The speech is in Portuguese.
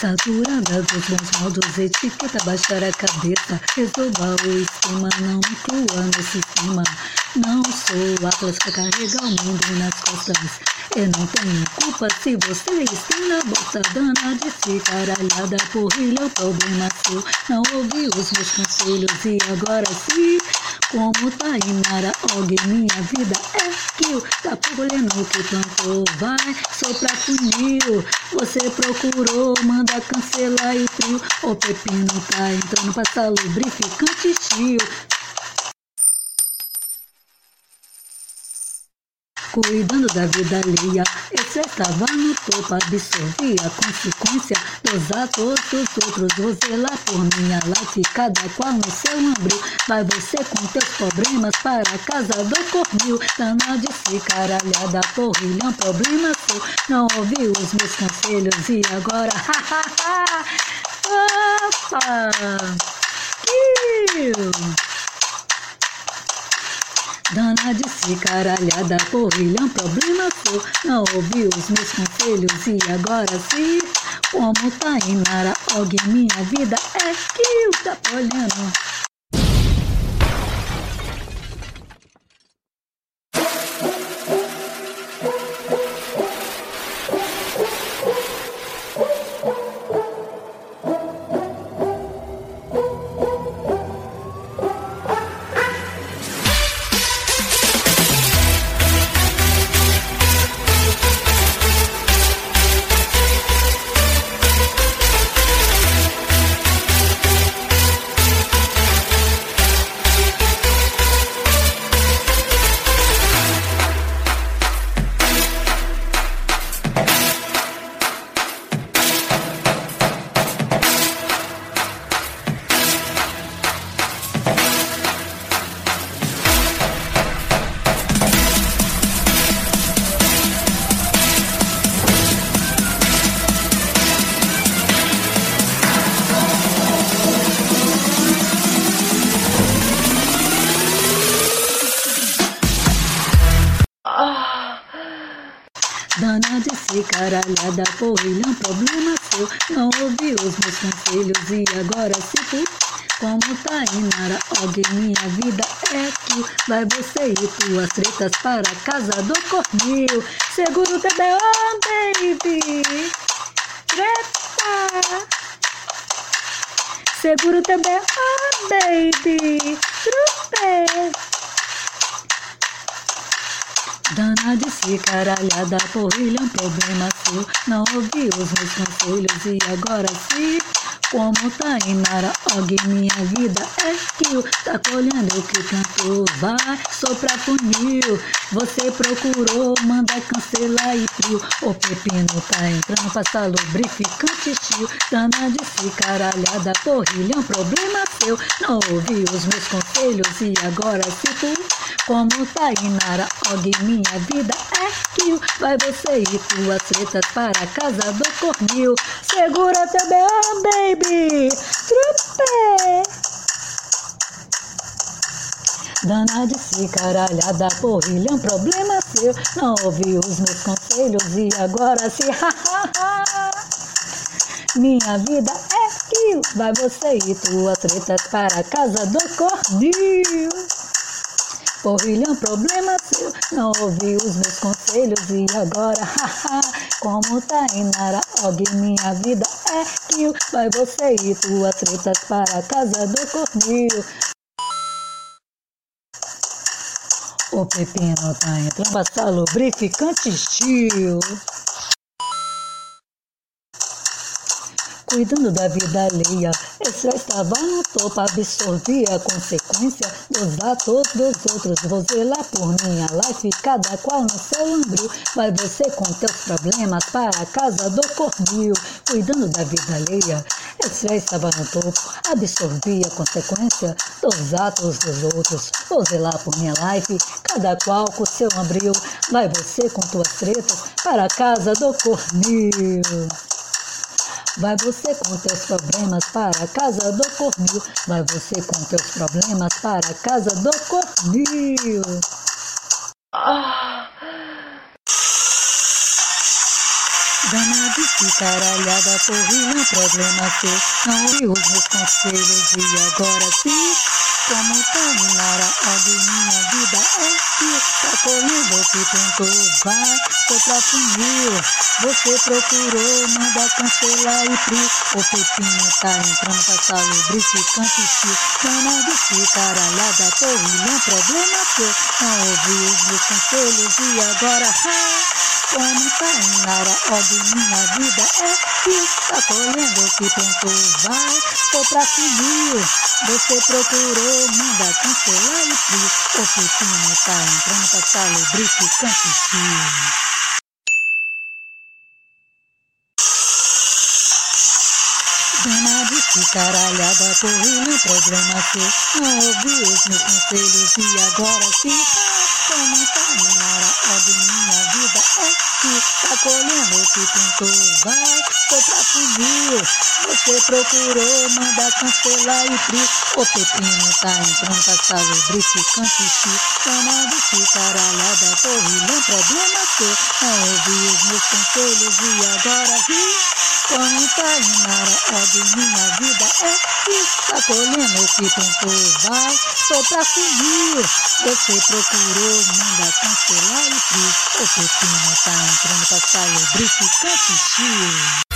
Saturada dos bons modos, etiqueta, baixar a cabeça. Resolva o esquema, não inclua no sistema. Não sou atlas pra carregar o mundo nas costas. Eu não tenho culpa se você está na bosta dana de se caralhada. Porrilha, o problema seu. Não ouvi os meus conselhos e agora sim. Como Tainara Og, minha vida é kill. Tá colhendo o que plantou, vai soprar funil. Você procurou, manda cancelar e frio. O pepino tá entrando, passa lubrificante tio. Cuidando da vida alheia. Esse estava no topo, absorvia a consequência dos atos dos outros. Vou zelar por minha life, cada qual no seu abril. Vai você com teus problemas para a casa do cornil. Dana de se caralhada, porrilhão, problema seu. Não ouviu os meus conselhos e agora, hahaha. Opa! Kill! Dana de se caralhada, porrilhão, problema seu. Não ouviu os meus conselhos e agora sim. Como tá Tainara, alguém minha vida é que o tá olhando. Dana de se caralhada, porrilhão, problema seu. Não ouviu os meus conselhos e agora se fui. Como Tainara, alguém minha vida é que vai você e tuas tretas para a casa do cornil. Seguro o TBO, baby. Treta. Seguro o TBO, baby. Trupe. Dana de se caralhada, porrilha, um problema seu. Não ouvi os meus conselhos e agora sim. Como Tainara, Og, minha vida é kill. Tá colhendo o que cantou, vai soprar funil. Você procurou, manda cancelar e frio. O pepino tá entrando, passa lubrificante tio. Dana de se caralhada, porrilha, um problema seu. Não ouvi os meus conselhos e agora se tu. Como Tainara, Og, minha vida é kill. Vai você e tuas tretas para a casa do cornil. Segura teu B.O., baby. Trupe. Dana de se caralhada, porrilha, um problema seu. Não ouviu os meus conselhos e agora se Minha vida é kill. Vai você e tuas tretas para a casa do Porrilhão, problema seu, não ouvi os meus conselhos e agora, haha, como tá Tainara, Og, minha vida é que vai você e tuas tretas para a casa do cornil. O pepino tá entrando, passa lubrificante estilo. Cuidando da vida alheia. Esse estava no topo, absorvia a consequência dos atos dos outros. Vou zelar por minha life, cada qual no seu abril. Vai você com teus problemas para a casa do cornil, cuidando da vida alheia. Esse estava no topo, absorvia a consequência dos atos dos outros. Vou zelar por minha life, cada qual com seu abril. Vai você com tuas tretas para a casa do cornil. Vai você com teus problemas para a casa do cornil. Vai você com teus problemas para a casa do cornil. Ah. De caralhada, porra, problema seu. Não ouviu os meus conselhos e agora sim. Como Tainara, o que tentou, vai, foi pra funil. Você procurou, manda cancelar e pri. O pepino tá entrando pra sala, lubrificante fio. Cana de caralhada, porrilhão, problema seu. Não ouviu os meus conselhos e agora, ah, como Tainara, ó de minha vida é que tá colhendo que tentou, vai, tô pra funil. Você procurou, manda cancelar e frio. O pepino tá entrando pra sala, lubrificante fio. Dona de caralhada, porra, problema seu. Não ouvi os meus conselhos e agora como Tainara, ó de minha vida é que tá o que tentou, vai, foi pra funil. Você procurou, manda cancelar e frio. O pepino tá entrando pra sala, lubrificante fio. Dona de caralhada, porrilhão, problema seu. Não ouvi os meus conselhos e agora vi. Como Tainara, ó de minha vida é que tá o que tentou, vai, sou pra funil. Você procurou, manda cancelar e frio. O pepino tá entrando pra sala, lubrificante fio.